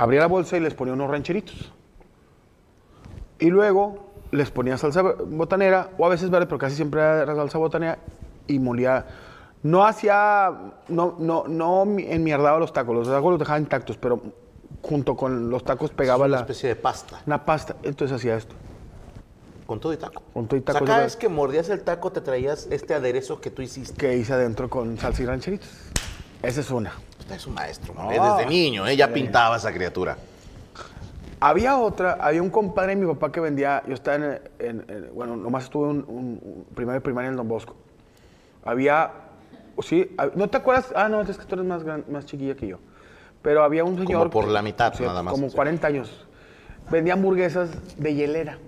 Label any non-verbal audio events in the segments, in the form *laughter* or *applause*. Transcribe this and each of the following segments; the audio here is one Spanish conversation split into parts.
Abría la bolsa y les ponía unos rancheritos. Y luego les ponía salsa botanera, o a veces verde, pero casi siempre era salsa botanera, y molía. No hacía, no, no, no enmierdaba los tacos, los tacos los dejaba intactos, pero junto con los tacos pegaba una la... especie de pasta. Una pasta, entonces hacía esto. Con todo y taco. Con todo y O sea, taco. cada vez que mordías el taco te traías este aderezo que tú hiciste. Que hice adentro con salsa y rancheritos. Esa es una. Es un maestro, ¿no? No. Desde niño, ¿eh? Ya pintaba esa criatura. Había otra, había un compadre de mi papá que vendía, yo estaba en, en- en- bueno, nomás estuve un, un, un primaria en Don Bosco. Había, sí, ¿no te acuerdas? Ah, no, es que tú eres más, gran- más chiquilla que yo. Pero había un señor... por la mitad, nada más, Como sí. 40 años. Vendía hamburguesas de hielera.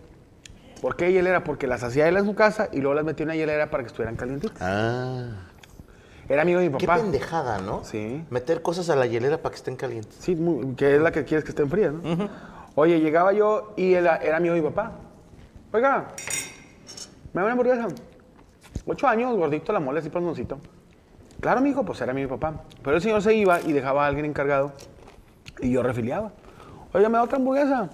¿Por qué hielera? Porque las hacía él en su casa y luego las metía en una hielera para que estuvieran calientitas. Ah. Era amigo de mi Qué papá. pendejada, ¿no? Sí. Meter cosas a la hielera para que estén calientes. Sí, muy- que es la que quieres que estén frías, ¿no? Oye, llegaba yo y él era amigo de mi papá. Oiga, me da una hamburguesa. Ocho años, gordito, la mole, así panzoncito. Claro, mi hijo, pues era mi papá. Pero el señor se iba y dejaba a alguien encargado y yo refiliaba. Oiga, me da otra hamburguesa.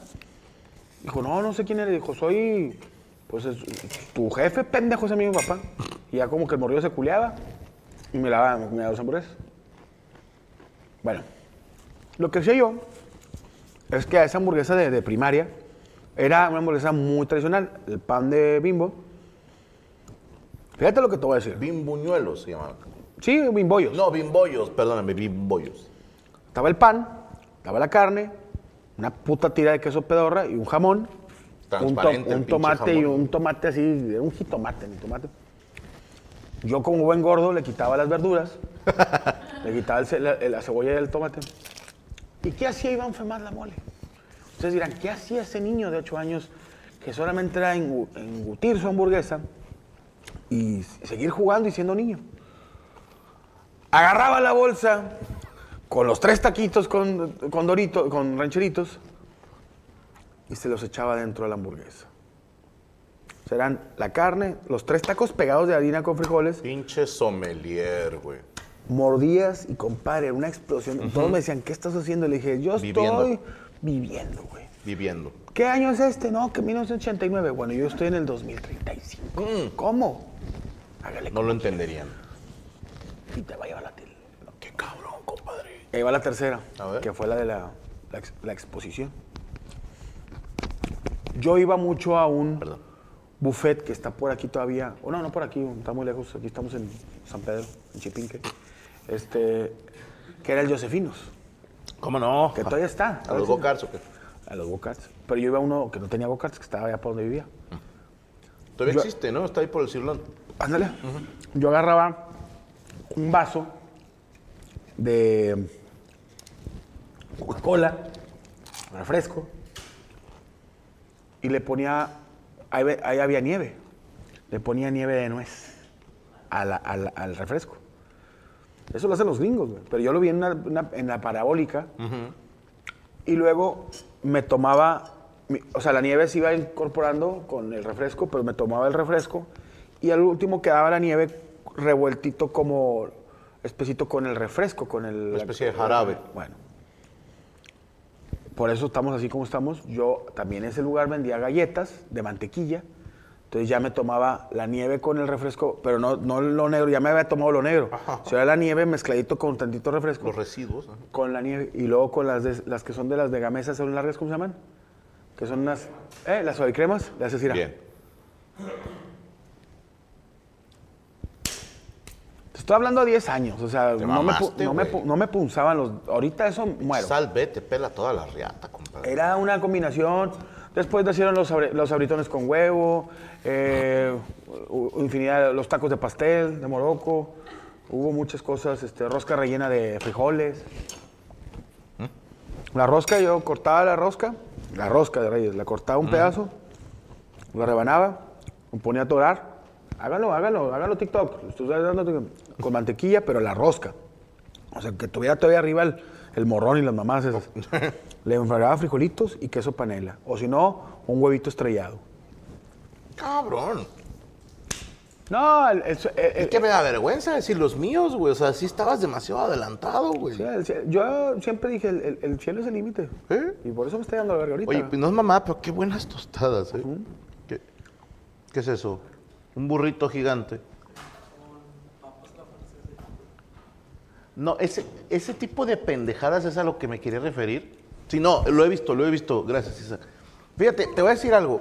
Dijo, no, no sé quién eres. Dijo, soy, pues, es- tu jefe, pendejo, es amigo de mi papá. Y ya como que el morrillo se culeaba y me daba, me daba dos hamburguesas. Bueno, lo que hacía yo es que esa hamburguesa de, de primaria era una hamburguesa muy tradicional, el pan de bimbo. Fíjate lo que te voy a decir. Bimbuñuelos se llamaban. Sí, bimbollos. No, bimbollos, perdóname, bimbollos. Estaba el pan, estaba la carne, una puta tira de queso pedorra y un jamón. Un, to- un tomate y un tomate así, un jitomate, ni tomate. Yo como buen gordo le quitaba las verduras, *laughs* le quitaba el la, la cebolla y el tomate. ¿Y qué hacía Iván Femás la mole? Ustedes dirán, ¿qué hacía ese niño de 8 años que solamente era engu- engutir su hamburguesa y seguir jugando y siendo niño? Agarraba la bolsa con los tres taquitos con, con dorito, con rancheritos y se los echaba dentro de la hamburguesa. Serán la carne, los tres tacos pegados de harina con frijoles, Pinche sommelier, güey. mordías y compadre, una explosión. Todos me decían, ¿qué estás haciendo? Le dije, yo estoy viviendo, güey. Viviendo. ¿Qué año es este? No, que 1989. Bueno, yo estoy en el 2035. Mm. ¿Cómo? Hágale No lo entenderían. y te va a llevar la tele. Qué cabrón, compadre. Ahí va la tercera, A ver. que fue la de la, la exposición. Yo iba mucho a un Perdón. Buffet que está por aquí todavía, o no, no por aquí, está muy lejos, aquí estamos en San Pedro, en Chipinque, este, que era el Josefinos, ¿Cómo no? que todavía está. ¿A los go-karts o qué? A los go-karts. Pero yo iba a uno que no tenía go-karts, que estaba allá por donde vivía. Todavía Yo- existe, ¿no? Está ahí por el Cirlón. Ándale. Yo agarraba un vaso de Coca-Cola, refresco, y le ponía, ahí, había nieve, le ponía nieve de nuez al refresco. Eso lo hacen los gringos, güey. Pero yo lo vi en, una- una- en la parabólica y luego me tomaba, mi- o sea, la nieve se iba incorporando con el refresco, pero me tomaba el refresco y al último quedaba la nieve revueltito como espesito con el refresco, con el... Una especie de jarabe. Bueno. Por eso estamos así como estamos. Yo también en ese lugar vendía galletas de mantequilla. Entonces ya me tomaba la nieve con el refresco, pero no, no lo negro, ya me había tomado lo negro. O sea, la nieve mezcladito con tantito refresco. Los residuos. ajá. Con la nieve. Y luego con las, de- las que son de las de gamesa, son largas, ¿cómo se llaman? Que son unas. ¿Eh? Las suavicremas. Le haces ir Bien. Estoy hablando de 10 años. O sea, no me, no, me, no me punzaban los. Ahorita eso muero. Sal, ve, te pela toda la riata, compadre. Era una combinación. Después nacieron los, los abritones con huevo, eh, infinidad, de- los tacos de pastel de Morocco. Hubo muchas cosas, este, rosca rellena de frijoles. La rosca, yo cortaba la rosca, la rosca de Reyes, la cortaba un pedazo, la rebanaba, me ponía a torar. Hágalo, hágalo, hágalo TikTok. Con mantequilla, pero la rosca. O sea, que tuviera todavía arriba el, el morrón y las mamás esas. *laughs* Le enfragaba frijolitos y queso panela. O si no, un huevito estrellado. Cabrón. No, el, el- el- Es que me da vergüenza decir los míos, güey. O sea, sí estabas demasiado adelantado, güey. sí, yo siempre dije, el, el- el cielo es el límite. ¿Eh? Y por eso me estoy dando la verga ahorita. Oye, pues no es mamá, pero qué buenas tostadas, ¿eh? ¿Qué, qué es eso? Un burrito gigante. No, ese, ese tipo de pendejadas es a lo que me quería referir. Sí, no, lo he visto, lo he visto. Gracias, Isa. Fíjate, te voy a decir algo.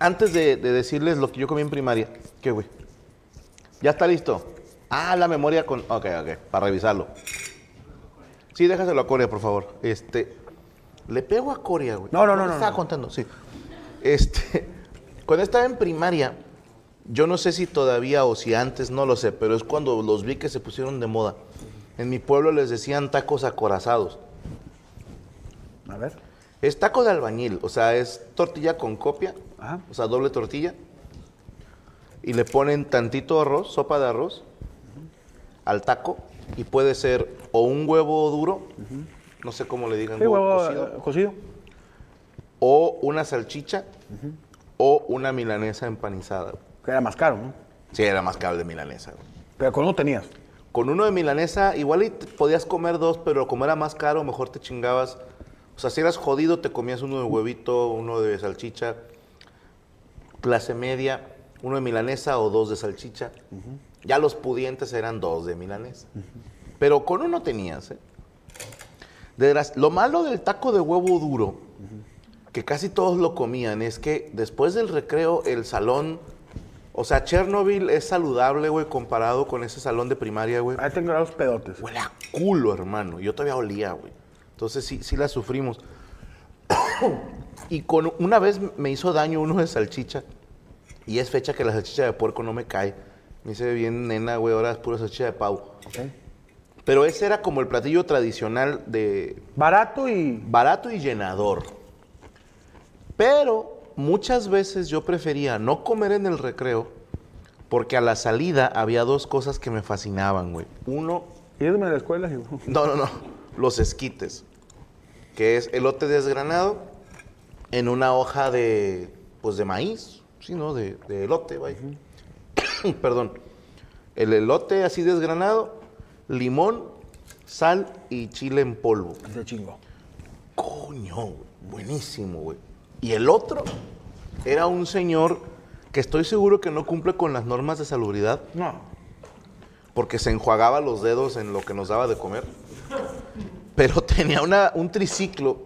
Antes de, de decirles lo que yo comí en primaria. ¿Qué, güey? ¿Ya está listo? Ah, la memoria con... Ok, ok, para revisarlo. Sí, déjaselo a Corea, por favor. Este... Le pego a Corea, güey. No, no, no, no, Estaba no. contando, sí. Este... *laughs* Cuando estaba en primaria, yo no sé si todavía o si antes, no lo sé, pero es cuando los vi que se pusieron de moda. En mi pueblo les decían tacos acorazados. A ver. Es taco de albañil, o sea, es tortilla con copia, Ajá. o sea, doble tortilla. Y le ponen tantito arroz, sopa de arroz, al taco. Y puede ser o un huevo duro, no sé cómo le digan, Sí, huevo cocido, eh, cocido. o una salchicha, o una milanesa empanizada. Que era más caro, ¿no? Sí, era más caro de milanesa. Pero con uno tenías. Con uno de milanesa, igual y podías comer dos, pero como era más caro, mejor te chingabas. O sea, si eras jodido, te comías uno de huevito, uno de salchicha. Clase media, uno de milanesa o dos de salchicha. Ya los pudientes eran dos de milanesa. Pero con uno tenías, ¿eh? De veras, lo malo del taco de huevo duro, que casi todos lo comían, es que después del recreo, el salón. O sea, Chernobyl es saludable, güey, comparado con ese salón de primaria, güey. Ahí tengo los pedotes. Huele a culo, hermano. Yo todavía olía, güey. Entonces sí, sí la sufrimos. *coughs* y con una vez me hizo daño uno de salchicha. Y es fecha que la salchicha de puerco no me cae. Me hice bien nena, güey. Ahora es pura salchicha de pavo. Ok. Pero ese era como el platillo tradicional de Barato y. barato y llenador. Pero muchas veces yo prefería no comer en el recreo porque a la salida había dos cosas que me fascinaban, güey. Uno, Irme a la escuela y. no, no, no. Los esquites. Que es elote desgranado en una hoja de, pues de maíz, sí, ¿no? De, de elote, vaya. *coughs* Perdón. El elote así desgranado, limón, sal y chile en polvo. De chingo. Coño, güey, buenísimo, güey. Y el otro era un señor que estoy seguro que no cumple con las normas de salubridad No. porque se enjuagaba los dedos en lo que nos daba de comer. Pero tenía una- un triciclo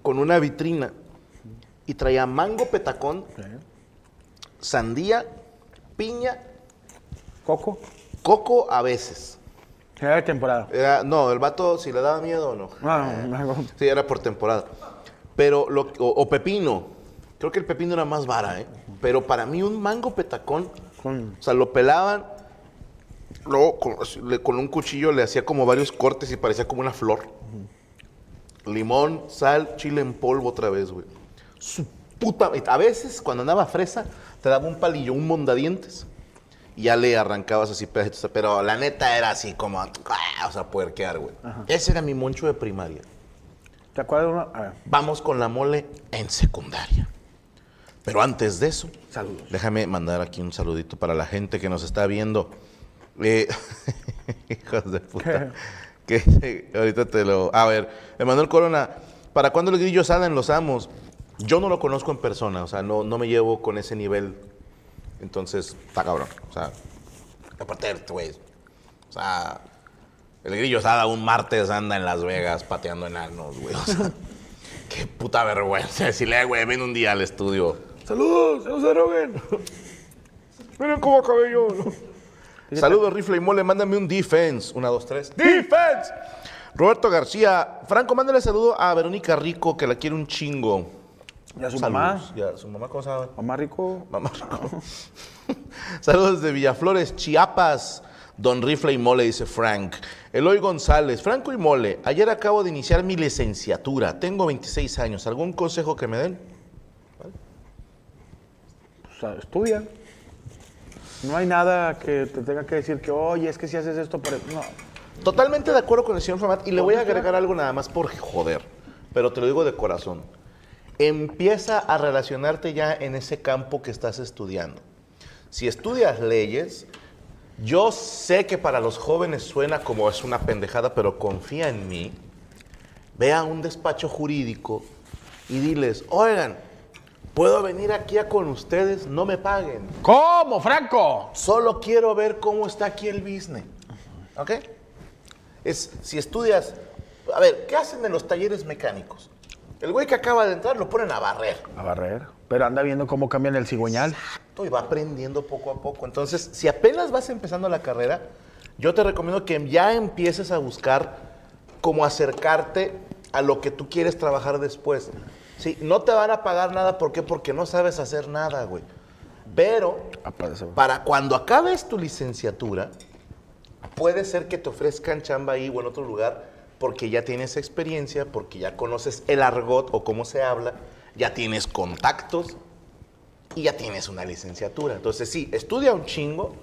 con una vitrina y traía mango petacón, sandía, piña, Coco. coco a veces. Era de temporada. Era- no, el vato si le daba miedo o no. Ah, no. Sí, era por temporada. Pero, lo, o, o pepino. Creo que el pepino era más vara, ¿eh? Pero para mí un mango petacón, o sea, lo pelaban, luego con, así, le- con un cuchillo le hacía como varios cortes y parecía como una flor. Limón, sal, chile en polvo otra vez, güey. Su puta... A veces, cuando andaba fresa, te daba un palillo, un mondadientes. Y ya le arrancabas así pedacitos. Pero la neta era así como... ah, O sea, puerquear, güey. Ese era mi moncho de primaria. ¿Te acuerdas? A ver, Vamos con la mole en secundaria. Pero antes de eso, saludos. déjame mandar aquí un saludito para la gente que nos está viendo. Eh, *laughs* hijos de puta. Que eh, ahorita te lo. A ver, Emanuel Corona, ¿para cuándo el grillo Sada en Los Amos? Yo no lo conozco en persona, o sea, no, no me llevo con ese nivel. Entonces, está cabrón. O sea, aparte güey. O sea, el grillo Sada un martes anda en Las Vegas pateando enanos, güey. O sea, *laughs* qué puta vergüenza decirle, "Eh, güey, ven un día al estudio. Saludos, no se droguen. Miren cómo acabé yo. Saludos, Rifle y Mole, mándame un defense. Una, dos, tres. ¡Defense! Roberto García. Franco, mándale saludo a Verónica Rico, que la quiere un chingo. ¿Y a su Saludos. mamá? Y a su mamá, ¿cómo se llama? Mamá rico. Mamá Rico. *laughs* Saludos de Villaflores, Chiapas. Don Rifle y Mole, dice Frank. Eloy González, Franco y Mole, ayer acabo de iniciar mi licenciatura. Tengo 26 años. ¿Algún consejo que me den? O sea, estudia. No hay nada que te tenga que decir que, oye, es que si haces esto, por... no. Totalmente de acuerdo con el señor Famat. Y le voy a agregar algo nada más por joder. Pero te lo digo de corazón. Empieza a relacionarte ya en ese campo que estás estudiando. Si estudias leyes, yo sé que para los jóvenes suena como es una pendejada, pero confía en mí. Ve a un despacho jurídico y diles, oigan, ¿puedo venir aquí a con ustedes? No me paguen. ¿Cómo, Franco? Solo quiero ver cómo está aquí el business. ¿Ok? Es, si estudias, a ver, ¿qué hacen en los talleres mecánicos? El güey que acaba de entrar lo ponen a barrer. A barrer. Pero anda viendo cómo cambian el cigüeñal. Y va aprendiendo poco a poco. Entonces, si apenas vas empezando la carrera, yo te recomiendo que ya empieces a buscar cómo acercarte a lo que tú quieres trabajar después. Sí, no te van a pagar nada, ¿por qué? Porque no sabes hacer nada, güey. Pero Aparece. para cuando acabes tu licenciatura, puede ser que te ofrezcan chamba ahí o en otro lugar porque ya tienes experiencia, porque ya conoces el argot o cómo se habla, ya tienes contactos y ya tienes una licenciatura. Entonces sí, estudia un chingo,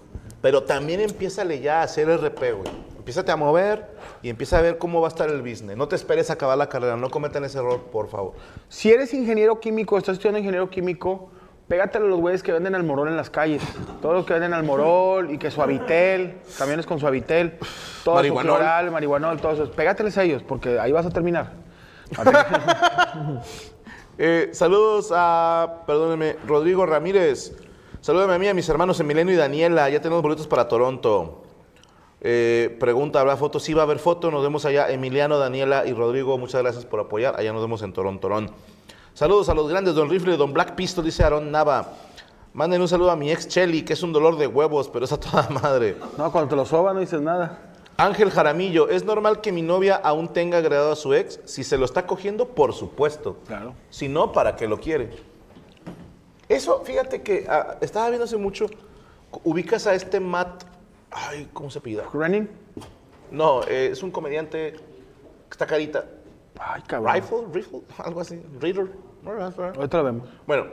pero también empieza ya a hacer RP, güey. Empiezate a mover y empieza a ver cómo va a estar el business. No te esperes a acabar la carrera, no cometan ese error, por favor. Si eres ingeniero químico, estás estudiando ingeniero químico, pégate a los güeyes que venden almorol en las calles. Todos los que venden almorol y que suavitel, camiones con suavitel, todo Marihuanol. marihuanol, marihuanol, todos esos. Pégateles a ellos porque ahí vas a terminar. *laughs* Eh, saludos a, perdónenme, Rodrigo Ramírez. Salúdame a mí, a mis hermanos Emiliano y Daniela. Ya tenemos boletos para Toronto. Eh, pregunta, ¿habrá fotos? Sí, va a haber fotos. Nos vemos allá. Emiliano, Daniela y Rodrigo, muchas gracias por apoyar. Allá nos vemos en Toronto. Torón. Saludos a los grandes, Don Rifle, Don Black Pistol, dice Aaron Nava. Manden un saludo a mi ex Chelly, que es un dolor de huevos, pero es a toda madre. No, cuando te lo soban no dices nada. Ángel Jaramillo, ¿es normal que mi novia aún tenga agregado a su ex? Si se lo está cogiendo, por supuesto. Claro. Si no, ¿para qué lo quiere? Eso, fíjate que ah, estaba viendo hace mucho. Ubicas a este Matt. Ay, ¿cómo se pida? ¿Running? No, eh, es un comediante que está carita. Ay, cabrón. Rifle, Rifle, algo así. Reader. Ahorita lo vemos. Bueno,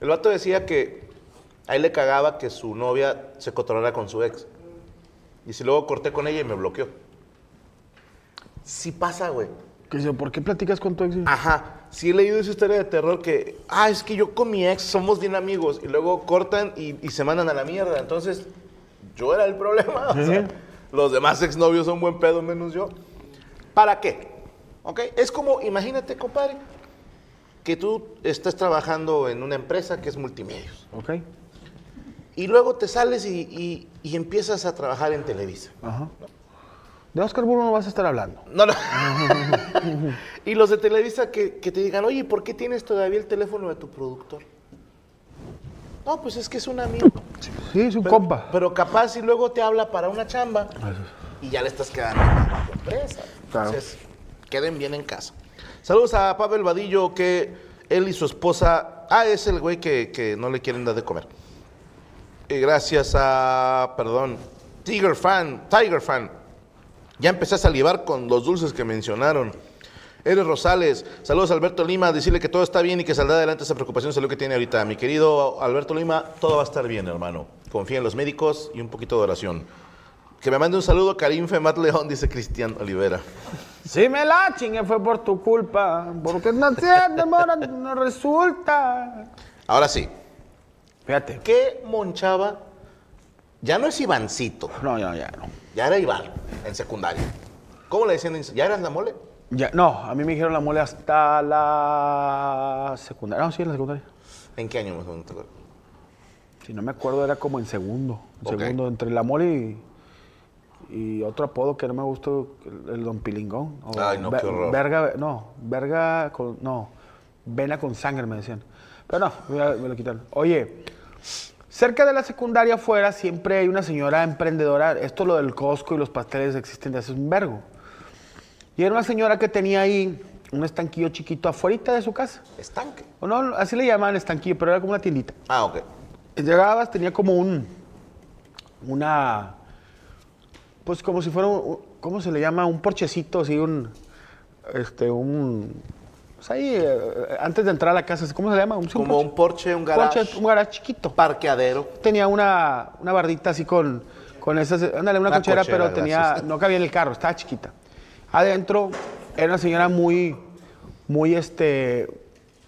el vato decía que a él le cagaba que su novia se cotorreara con su ex. Y si luego corté con ella y me bloqueó. Sí pasa, güey. Que dice, ¿por qué platicas con tu ex? Ajá. Sí he leído esa historia de terror que, ah, es que yo con mi ex somos bien amigos. Y luego cortan y, y se mandan a la mierda. Entonces, yo era el problema. *laughs* o sea, los demás exnovios son buen pedo menos yo. ¿Para qué? ¿Ok? Es como, imagínate, compadre, que tú estás trabajando en una empresa que es multimedios. Ok. Y luego te sales y, y- y empiezas a trabajar en Televisa. Ajá. De Oscar Burro no vas a estar hablando. No, no. *laughs* y los de Televisa que, que te digan, oye, ¿por qué tienes todavía el teléfono de tu productor? No, pues es que es un amigo. Sí, es un Pero, compa. pero capaz y luego te habla para una chamba y ya le estás quedando a tu empresa. Claro. Entonces, queden bien en casa. Saludos a Pavel Vadillo, que él y su esposa. Ah, es el güey que, que no le quieren dar de comer. Y gracias a. Perdón. Tiger Fan. Tiger Fan. Ya empecé a salivar con los dulces que mencionaron. Eres Rosales, saludos a Alberto Lima, decirle que todo está bien y que saldrá adelante esa preocupación salud que tiene ahorita. Mi querido Alberto Lima, todo va a estar bien, hermano. Confía en los médicos y un poquito de oración. Que me mande un saludo Karim Femat León, dice Cristian Olivera. Si me la chingue fue por tu culpa, porque no entiende, no resulta. Ahora sí, Fíjate. ¿qué monchaba? Ya no es Ivancito, No, ya, ya, no. ya era Iván en secundaria. ¿Cómo le decían? ¿Ya eras la mole? Ya, no, a mí me dijeron la mole hasta la secundaria. No, sí, en la secundaria. ¿En qué año más o menos te acuerdas? Si no me acuerdo, era como en segundo. En segundo, entre la mole y, y otro apodo que no me gustó, el, el Don Pilingón. o Ay, no, qué horror. Verga, no, verga con, no, vena con sangre me decían. Pero no, me, lo quitaron. Oye, cerca de la secundaria afuera siempre hay una señora emprendedora. Esto lo del Costco y los pasteles existen desde hace un vergo. Y era una señora que tenía ahí un estanquillo chiquito afuera de su casa. Estanque. O no, así le llamaban estanquillo, pero era como una tiendita. Ah, ok. Llegabas, tenía como un. Una. Pues como si fuera. un- ¿Cómo se le llama? Un porchecito, así, un. Este, un. Pues ahí, eh, antes de entrar a la casa, ¿cómo se le llama? Un, Como un porche, un garage. Porche, un garage chiquito. Parqueadero. Tenía una, una bardita así con, con esas. Ándale, una, Una cochera, cochera, pero tenía. gracias. No cabía en el carro, estaba chiquita. Adentro era una señora muy. Muy, este.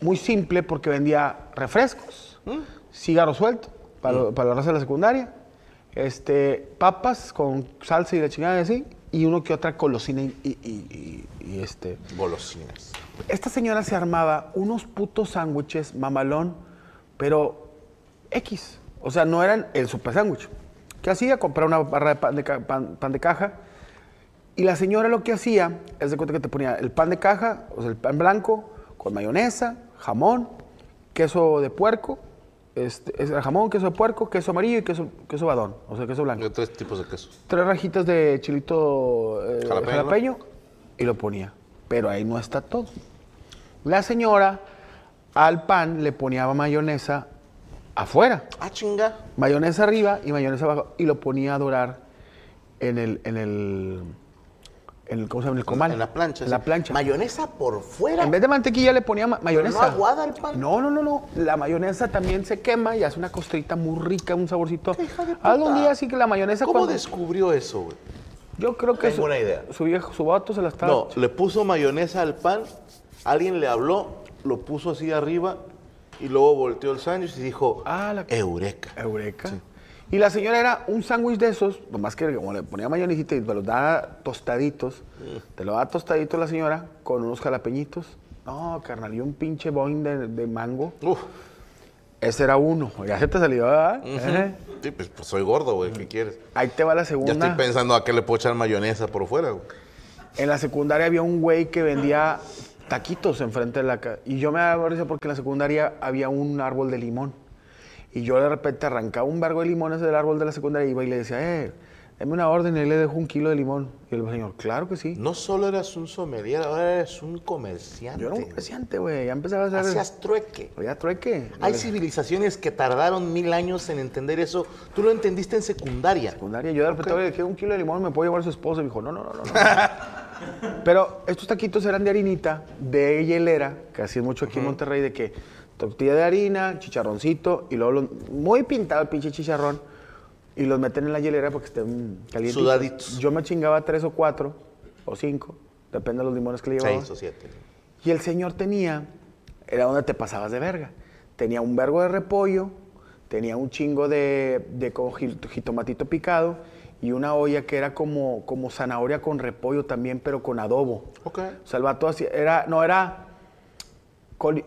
Muy simple porque vendía refrescos, Mm. cigarro suelto para, para la raza de la secundaria, este, papas con salsa y la chingada y así, y uno que otra colosina y, y- y- y- y, este. Golosinas. Esta señora se armaba unos putos sándwiches mamalón, pero X. O sea, no eran el super sándwich. ¿Qué hacía? Comprar una barra de pan de, ca- pan- pan de caja. Y la señora lo que hacía, es de cuenta que te ponía el pan de caja, o sea, el pan blanco, con mayonesa, jamón, queso de puerco, este, es el jamón, queso de puerco, queso amarillo y queso, queso badón, o sea, queso blanco tres tipos de queso. tres rajitas de chilito eh, Jalapeño, jalapeño, y lo ponía. Pero ahí no está todo. La señora al pan le ponía mayonesa afuera, Ah, chinga. mayonesa arriba y mayonesa abajo, y lo ponía a dorar en el, en el, el, ¿cómo se llama? En el comal. En la plancha. En sí. la plancha. Mayonesa por fuera. En vez de mantequilla le ponía ma- mayonesa. no aguada el pan? No, no, no, no. La mayonesa también se quema y hace una costrita muy rica, un saborcito. hija de puta. Algún día sí que la mayonesa ¿Cómo cuando- descubrió eso, güey? Yo creo que Tengo su, una idea. su viejo, su vato se la estaba. No, le puso mayonesa al pan, alguien le habló, lo puso así arriba y luego volteó el sándwich y dijo, Ah, la- Eureka. Eureka. Y la señora era un sándwich de esos, nomás que como le ponía mayonesita y te los daba tostaditos, te lo daba tostadito la señora con unos jalapeñitos. No, carnal, y un pinche boing de, de mango. Uf. Ese era uno. Ya se te salió, ¿verdad? Ejé. Sí, pues, pues soy gordo, güey, ¿qué quieres? Ahí te va la Ya segunda. estoy pensando a qué le puedo echar mayonesa por fuera, güey. En la secundaria había un güey que vendía taquitos enfrente de la casa. Y yo me daba risa porque en la secundaria había un árbol de limón. Y yo de repente arrancaba un vergo de limones del árbol de la secundaria y iba y le decía, eh, dame una orden y le dejo un kilo de limón. Y el señor, claro que sí. No solo eras un sommelier, ahora eres un comerciante. Yo era un comerciante, güey. Ya empezaba a hacer... Hacías trueque. Ya trueque. Hay civilizaciones que tardaron mil años en entender eso. Tú lo entendiste en secundaria. secundaria. Yo de repente, oye, quiero un kilo de limón, ¿me puedo llevar a su esposa? Y me dijo, no, no, no, no. no. *laughs* Pero estos taquitos eran de harinita, de hielera, que así es mucho aquí en Monterrey, de que tortilla de harina, chicharroncito, y luego los- muy pintado el pinche chicharrón, y los meten en la hielera porque estén calientes. Sudaditos. Yo me chingaba tres o cuatro, o cinco, depende de los limones que le llevaba. Seis o siete. Y el señor tenía, era donde te pasabas de verga. Tenía un vergo de repollo, tenía un chingo de, de jitomatito picado y una olla que era como, como zanahoria con repollo también, pero con adobo. Ok. O sea, el vato hacía- era, no era,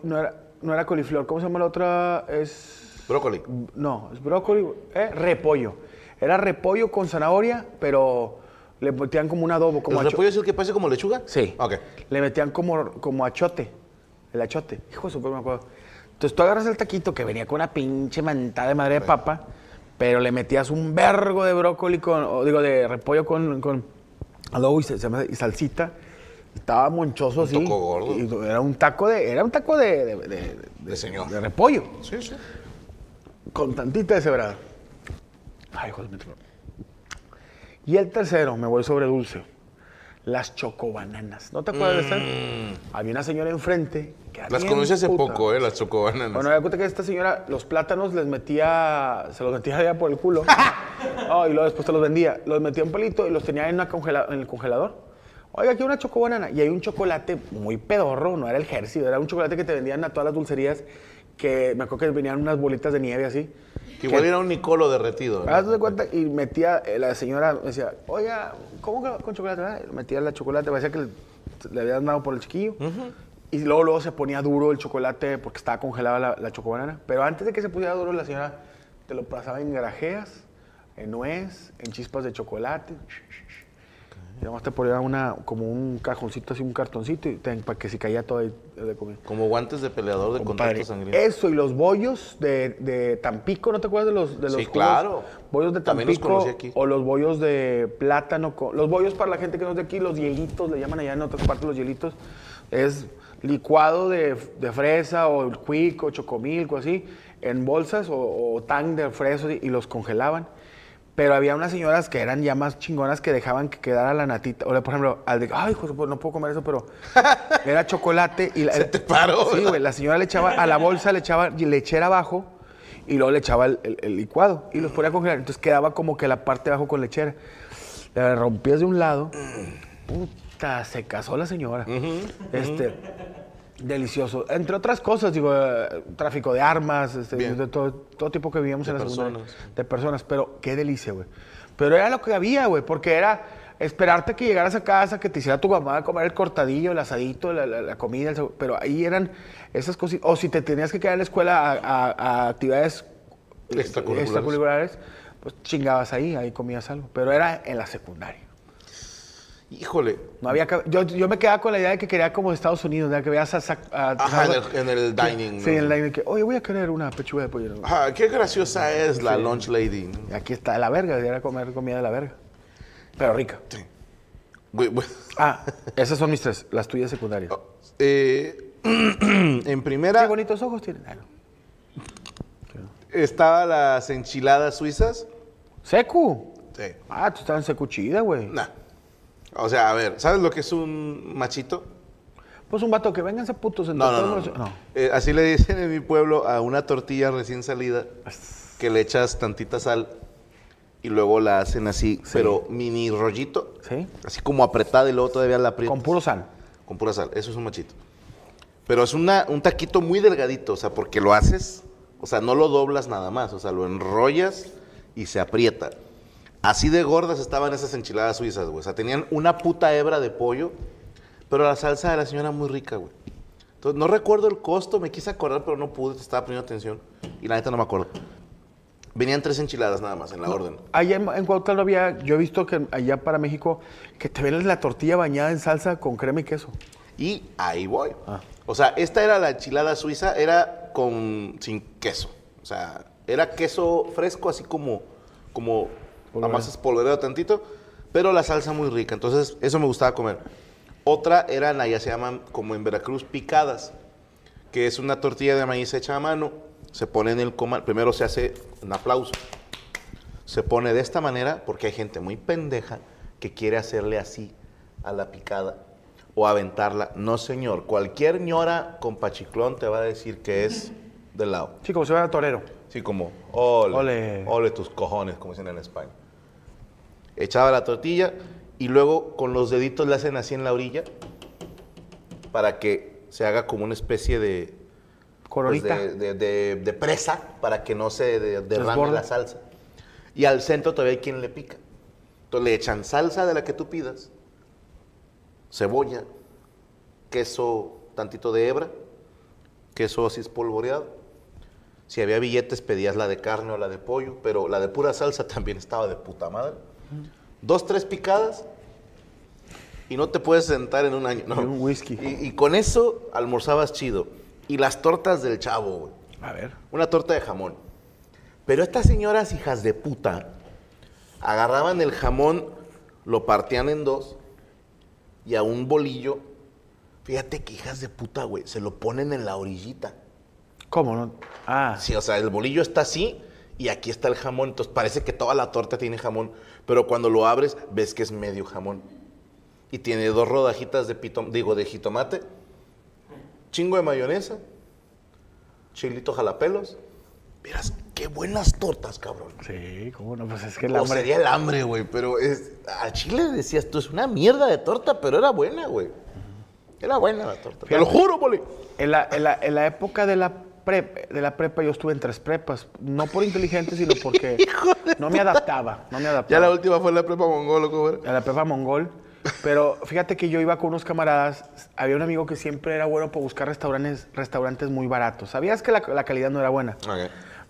no era, no era coliflor, ¿cómo se llama la otra? Es, Brócoli. no, es brócoli, eh, repollo. Era repollo con zanahoria, pero le metían como un adobo, como ¿El repollo es el que parece como lechuga? Sí. Ok. Le metían como, como achote. El achote. Hijo de su me acuerdo. Entonces tú agarras el taquito que venía con una pinche mantada de madre de papa, pero le metías un vergo de brócoli con, o digo, de repollo con, con adobo y, se- se llama- y salsita. Estaba monchoso así. taco gordo. Y era un taco de, era un taco de, de, de- De señor. de repollo. Sí, sí. Con tantita de cebrada. Ay, hijo de. Y el tercero, me voy sobre dulce. las chocobananas. ¿No te acuerdas de esta? Había una señora enfrente que Mm. Las conocí hace puta. poco, ¿eh? Las chocobananas. Bueno, me cuenta que esta señora los plátanos les metía, se los metía allá por el culo. No, *laughs* y luego después te los vendía. Los metía en palito y los tenía en, una congela- en el congelador. Oiga, aquí una chocobanana. Y hay un chocolate muy pedorro, no era el Hershey, era un chocolate que te vendían a todas las dulcerías que me acuerdo que venían unas bolitas de nieve así. que igual era un Nicolo derretido. ¿no? De cuenta y metía, eh, la señora me decía, oiga, ¿cómo que con chocolate? Ah, Metía la chocolate, parecía que le, le habían dado por el chiquillo. Y luego, luego se ponía duro el chocolate porque estaba congelada la, la chocobanana. Pero antes de que se pusiera duro, la señora te lo pasaba en grajeas, en nuez, en chispas de chocolate. Y además te ponía una, como un cajoncito, así un cartoncito, y te- para que si caía todo ahí de comida. Como guantes de peleador de Compadre, contacto sangriento. Eso y los bollos de, de Tampico, ¿no te acuerdas de los de los Sí, jugos? claro. Bollos de También los Tampico conocí aquí. o los bollos de plátano, con- los bollos para la gente que no es de aquí, los hielitos, le llaman allá en otras partes los hielitos. Es licuado de, de fresa o el quick o chocomilco así en bolsas o, o tan de fresa y los congelaban. Pero había unas señoras que eran ya más chingonas que dejaban que quedara la natita. O por ejemplo, al de, ay, hijo, no puedo comer eso, pero *laughs* era chocolate y la, Se te paró. Sí, güey, la señora le echaba a la bolsa, le echaba lechera abajo y luego le echaba el, el- el licuado y los ponía a congelar. Entonces quedaba como que la parte de abajo con lechera. La rompías de un lado, puta, se casó la señora. Este, delicioso. Entre otras cosas, digo, eh, tráfico de armas, este, de todo, todo tipo que vivíamos De en la personas. De personas, pero qué delicia, güey. Pero era lo que había, güey, porque era esperarte que llegaras a casa, que te hiciera tu mamá comer el cortadillo, el asadito, la, la- la comida, el pero ahí eran esas cositas. O si te tenías que quedar en la escuela a, a- a actividades extracurriculares, pues chingabas ahí, ahí comías algo. Pero era en la secundaria. Híjole. No había que- yo, yo me quedaba con la idea de que quería como Estados Unidos, ¿no? que veas a, a- Ajá, en el, en el dining. Sí, ¿no? en el dining, que, oye, voy a querer una pechuga de pollo. ¿no? Ajá, qué graciosa es la lunch lady. aquí está la verga, era comer comida de la verga. Pero rica. Güey. Ah, *laughs* esas son mis tres, las tuyas secundarias. Eh, *clears throat* en Qué primera bonitos ojos tienen. Ah, no. estaba las enchiladas suizas. Secu. Sí. Ah, tú estás en secu chida, güey. Nah. O sea, a ver, ¿sabes lo que es un machito? Pues un vato que vénganse putos en No, no, no. los- Eh, así le dicen en mi pueblo a una tortilla recién salida que le echas tantita sal y luego la hacen así, pero mini rollito, Sí. así como apretada y luego todavía la aprietas. Con puro sal. Con pura sal, eso es un machito. Pero es una, un taquito muy delgadito, o sea, porque lo haces, o sea, no lo doblas nada más, o sea, lo enrollas y se aprieta. Así de gordas estaban esas enchiladas suizas, güey. O sea, tenían una puta hebra de pollo, pero la salsa de la señora muy rica, güey. Entonces, no recuerdo el costo, me quise acordar, pero no pude, te estaba poniendo atención. Y la neta no me acuerdo. Venían tres enchiladas nada más en la orden. Allá en, en Cuautla había, yo he visto que allá para México, que te ven la tortilla bañada en salsa con crema y queso. Y ahí voy. O sea, esta era la enchilada suiza, era con sin queso. O sea, era queso fresco, así como, como la masa espolvoreado tantito, pero la salsa muy rica. Entonces, eso me gustaba comer. Otra eran, allá se llaman, como en Veracruz, picadas, que es una tortilla de maíz hecha a mano. Se pone en el comal, primero se hace un aplauso. Se pone de esta manera porque hay gente muy pendeja que quiere hacerle así a la picada o aventarla. No, señor. Cualquier ñora con pachiclón te va a decir que es de lado. Sí, como si fuera torero. Sí, como, ole, Ole. ole, tus cojones, como dicen en España. Echaba la tortilla y luego con los deditos le hacen así en la orilla para que se haga como una especie de, pues, de, de- de- de presa para que no se de- derrame la salsa. Y al centro todavía hay quien le pica. Entonces le echan salsa de la que tú pidas, cebolla, queso tantito de hebra, queso así espolvoreado. Si había billetes pedías la de carne o la de pollo, pero la de pura salsa *laughs* también estaba de puta madre. Dos, tres picadas y no te puedes sentar en un año. No. Y un whisky. Y, y con eso almorzabas chido. Y las tortas del chavo, güey. A ver. Una torta de jamón. Pero estas señoras hijas de puta agarraban el jamón, lo partían en dos y a un bolillo. Fíjate que hijas de puta, güey, se lo ponen en la orillita. ¿Cómo no? Ah, Sí, o sea, el bolillo está así y aquí está el jamón. Entonces parece que toda la torta tiene jamón, pero cuando lo abres ves que es medio jamón. y tiene dos rodajitas de pitom, digo, de jitomate, chingo de mayonesa, chilito jalapelos. Miras, qué buenas tortas, cabrón. Sí, cómo no, pues es que el O hambre. sería el hambre, güey, pero es, a Chile decías, tú es una mierda de torta, pero era buena, güey. Era buena la torta. Te lo juro, Poli. En la, en la- en la época de la, prep- de la prepa yo estuve en tres prepas. No por inteligente, sino *laughs* porque no me adaptaba. No me adaptaba. Ya la última fue la prepa mongolo, ¿cómo era? a la prepa mongol. Pero fíjate que yo iba con unos camaradas. Había un amigo que siempre era bueno para buscar restaurantes, restaurantes muy baratos. Sabías que la, la calidad no era buena,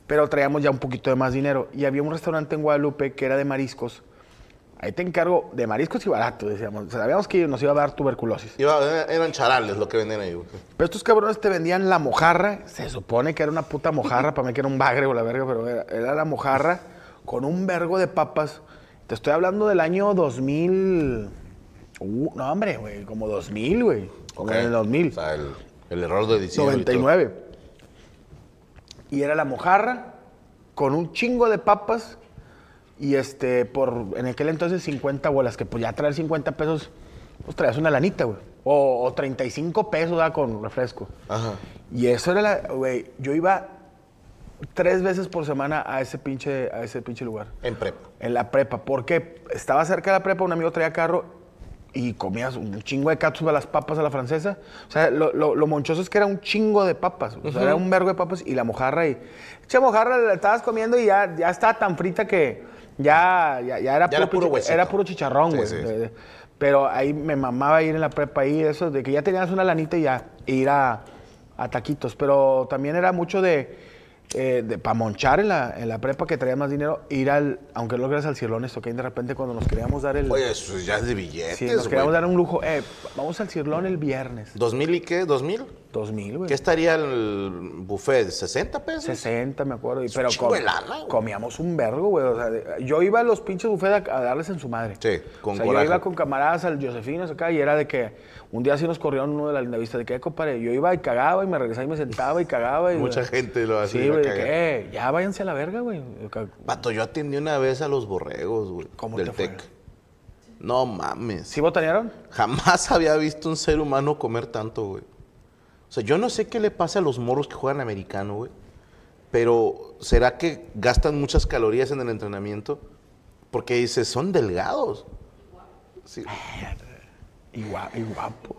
pero traíamos ya un poquito de más dinero. Y había un restaurante en Guadalupe que era de mariscos. Ahí te encargo de mariscos y barato, decíamos. Sabíamos que nos iba a dar tuberculosis. Iba- eran charales lo que vendían ahí, güey. Pero estos cabrones te vendían la mojarra. Se supone que era una puta mojarra, para mí que era un bagre o la verga, pero era, era la mojarra con un vergo de papas. Te estoy hablando del año 2000. Uh, no, hombre, güey, como 2000, güey. Como Ok. en el 2000. O sea, el, el error de y todo. 99. Y era la mojarra con un chingo de papas y este, por en aquel entonces 50 bolas, que pues ya traer 50 pesos, pues traías una lanita, güey. O, o 35 pesos da con refresco. Ajá. Y eso era la, güey, yo iba tres veces por semana a ese pinche, a ese pinche lugar. En prepa. En la prepa, porque estaba cerca de la prepa, un amigo traía carro y comías un chingo de catsup a las papas a la francesa. O sea, lo, lo- lo monchoso es que era un chingo de papas. O sea, era un vergo de papas y la mojarra y... Che, mojarra la estabas comiendo y ya, ya estaba tan frita que ya, ya, ya era, Ya era puro, puro era puro chicharrón, güey. sí, sí. De- de- Pero ahí me mamaba ir en la prepa ahí, eso de que ya tenías una lanita y ya, e ir a, a taquitos. Pero también era mucho de... para monchar en la, en la prepa que traía más dinero, ir al, aunque no lo creas al Cirlón, esto que de repente cuando nos queríamos dar el... Oye, eso ya es de billetes, Sí, nos queríamos dar un lujo. Eh, vamos al Cirlón el viernes. ¿2000 y qué? ¿2000? 2000, güey. ¿Qué estaría el buffet? ¿60 pesos? 60, me acuerdo. Pero com- lana, comíamos un vergo, güey. O sea, yo iba a los pinches buffets a, a darles en su madre. Sí, con O sea, coraje. yo iba con camaradas al Josefinos acá y era de que un día sí nos corrieron uno de la linda vista de que, "Eh, compadre, yo iba y cagaba y me regresaba y me sentaba y cagaba. Y, *laughs* Mucha gente lo hace, Sí, güey, de que, cagar. "Eh, ya váyanse a la verga, güey. Vato, yo atendí una vez a los borregos, güey. ¿Cómo del te fue? TEC. No mames. ¿Sí botanearon? Jamás había visto un ser humano comer tanto, güey. O sea, yo no sé qué le pasa a los morros que juegan americano, güey. Pero, ¿será que gastan muchas calorías en el entrenamiento? Porque dices, son delgados. Sí. Y, gua- y guapo.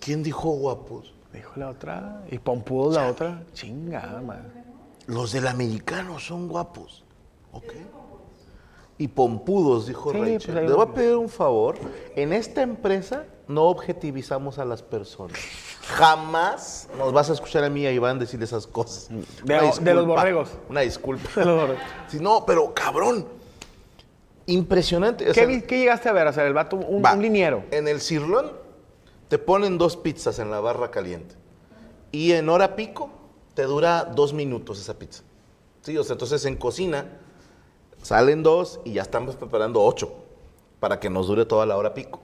¿Quién dijo guapos? Dijo la otra. Y pompudo la otra. Chingada, madre. Los del americano son guapos. ¿Ok? Y pompudos, dijo Sí, Rachel. pues ahí Le voy a pedir un favor. En esta empresa no objetivizamos a las personas. Jamás nos vas a escuchar a mí y a Iván decir esas cosas. De- los borregos. Una disculpa. *laughs* De los borregos. Sí, no, pero cabrón. Impresionante. o ¿Qué, sea, vi- qué llegaste a ver? O sea, el vato, un, Va. un liniero. En el cirlón te ponen dos pizzas en la barra caliente. Y en hora pico te dura dos minutos esa pizza. Sí, o sea, entonces en cocina salen dos y ya estamos preparando ocho para que nos dure toda la hora pico.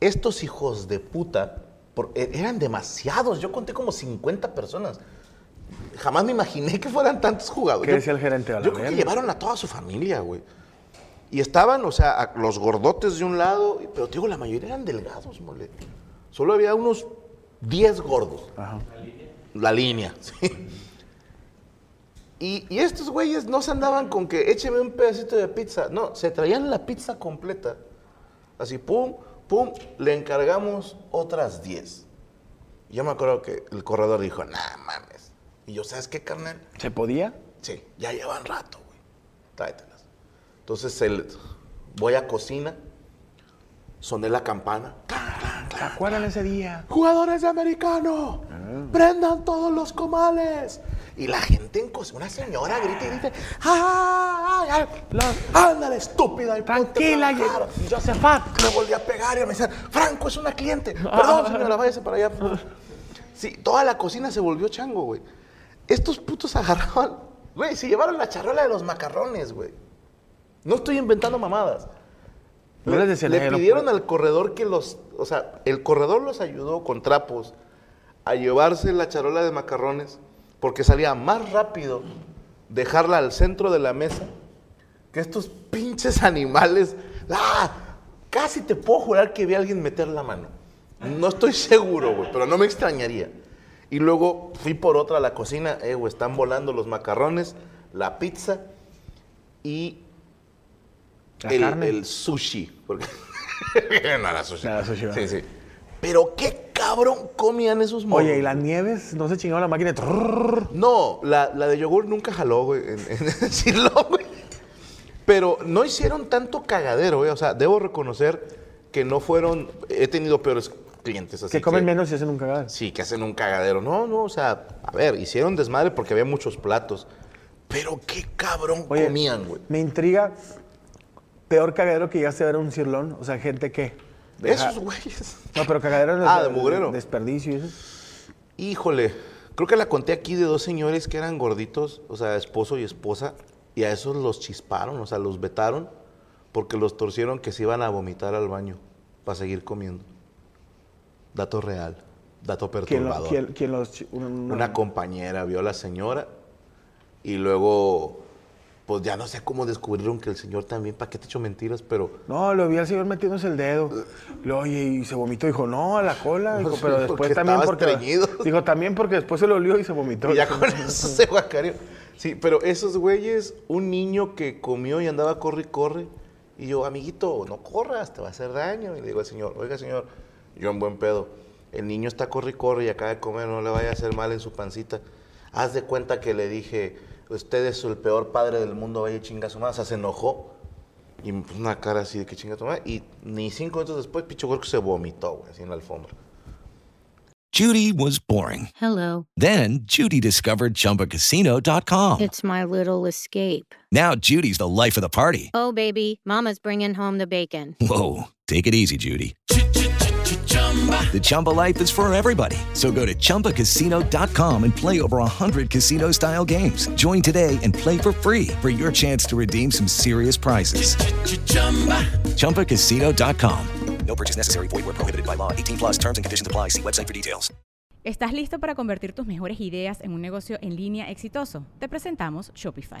Estos hijos de puta por- e- eran demasiados. Yo conté como 50 personas. Jamás me imaginé que fueran tantos jugadores. ¿Qué decía el gerente? A la Yo creo que llevaron a toda su familia, güey. Y estaban, o sea, a- los gordotes de un lado, pero te digo, la mayoría eran delgados, mole. Solo había unos 10 gordos. Ajá. La línea, *laughs* sí. Y, y estos güeyes no se andaban con que écheme un pedacito de pizza. No, se traían la pizza completa. Así, pum, pum, le encargamos otras 10. Y Yo me acuerdo que el corredor dijo, nah, mames. Y yo, ¿sabes qué, carnal? ¿Se podía? Sí, ya llevan rato, güey. Tráetelas. Entonces el, voy a cocina, soné la campana. ¿Se acuerdan ese día? ¡Jugadores de americano! ¡Prendan todos los comales! Y la gente en cocina, una señora grita y dice, ¡ay, ay! ¡Ándale, estúpida! Tranquila, a trabajar". Ye- Josefat. Me volví a pegar y me decían, Franco, es una cliente. Perdón, señora, váyase para allá. Sí, toda la cocina se volvió chango, güey. Estos putos agarraban, güey, se llevaron la charola de los macarrones, güey. No estoy inventando mamadas. No les decían, Le "Eh, no pidieron puedo". al corredor que los, o sea, el corredor los ayudó con trapos a llevarse la charola de macarrones porque salía más rápido dejarla al centro de la mesa que estos pinches animales. ¡Ah! casi te puedo jurar que vi a alguien meter la mano. No estoy seguro, güey, pero no me extrañaría. Y luego fui por otra a la cocina, eh, güey, están volando los macarrones, la pizza y La el, sushi. Porque... *laughs* no, la sushi. No, la sushi, Sí, sí. Pero qué cabrón comían esos morros. Oye, ¿y las nieves? ¿No se chingaron la máquina? No, la, la de yogur nunca jaló, güey, en, *laughs* en decirlo, güey. Pero no hicieron tanto cagadero, güey. O sea, debo reconocer que no fueron... He tenido peores clientes así Que comen menos y hacen un cagado. Sí, que hacen un cagadero. No, no, o sea, a ver, hicieron desmadre porque había muchos platos. Pero qué cabrón Oye, comían, güey. Me intriga, peor cagadero que llegaste a ver un cirlón. O sea, gente que... De esos güeyes. No, pero cagadero Ah, de mugrero. Desperdicio y eso. Híjole, creo que la conté aquí de dos señores que eran gorditos, o sea, esposo y esposa, y a esos los chisparon, o sea, los vetaron porque los torcieron que se iban a vomitar al baño para seguir comiendo. Dato real, dato ¿Quién, lo- perturbador. quién- quién los... Una compañera vio a la señora y luego, pues ya no sé cómo descubrieron que el señor también, ¿para qué te echo mentiras? Pero No, lo vi al señor metiéndose el dedo. Lo, oye, y se vomitó. Dijo, no, a la cola. *laughs* Dijo, pero después porque también porque... estreñido. *laughs* Dijo, también porque después se lo olió y se vomitó. *laughs* Y ya con eso se guacareó. Sí, pero esos güeyes, un niño que comió y andaba corre y corre, y yo, amiguito, no corras, te va a hacer daño. Y le digo al señor, oiga, señor, yo en buen pedo, el niño está corre y corre y acaba de comer, no le vaya a hacer mal en su pancita. Haz de cuenta que le dije, usted es el peor padre del mundo, vaya chinga su madre. O sea, se enojó. Y me puso una cara así de que chinga tu madre. Y ni cinco minutos después, picho gordo se vomitó, güey, así en la alfombra. Judy was boring. Hello. Then Judy discovered ChumbaCasino.com. It's my little escape. Now Judy's the life of the party. Oh, baby, Mama's bringing home the bacon. Whoa, take it easy, Judy. The Chumba life is for everybody. So go to ChumbaCasino.com and play over 100 casino style games. Join today and play for free for your chance to redeem some serious prizes. ChumbaCasino.com. No purchase necessary. Void where prohibited by law. 18 plus terms and conditions apply. See website for details. ¿Estás listo para convertir tus mejores ideas en un negocio en línea exitoso? Te presentamos Shopify.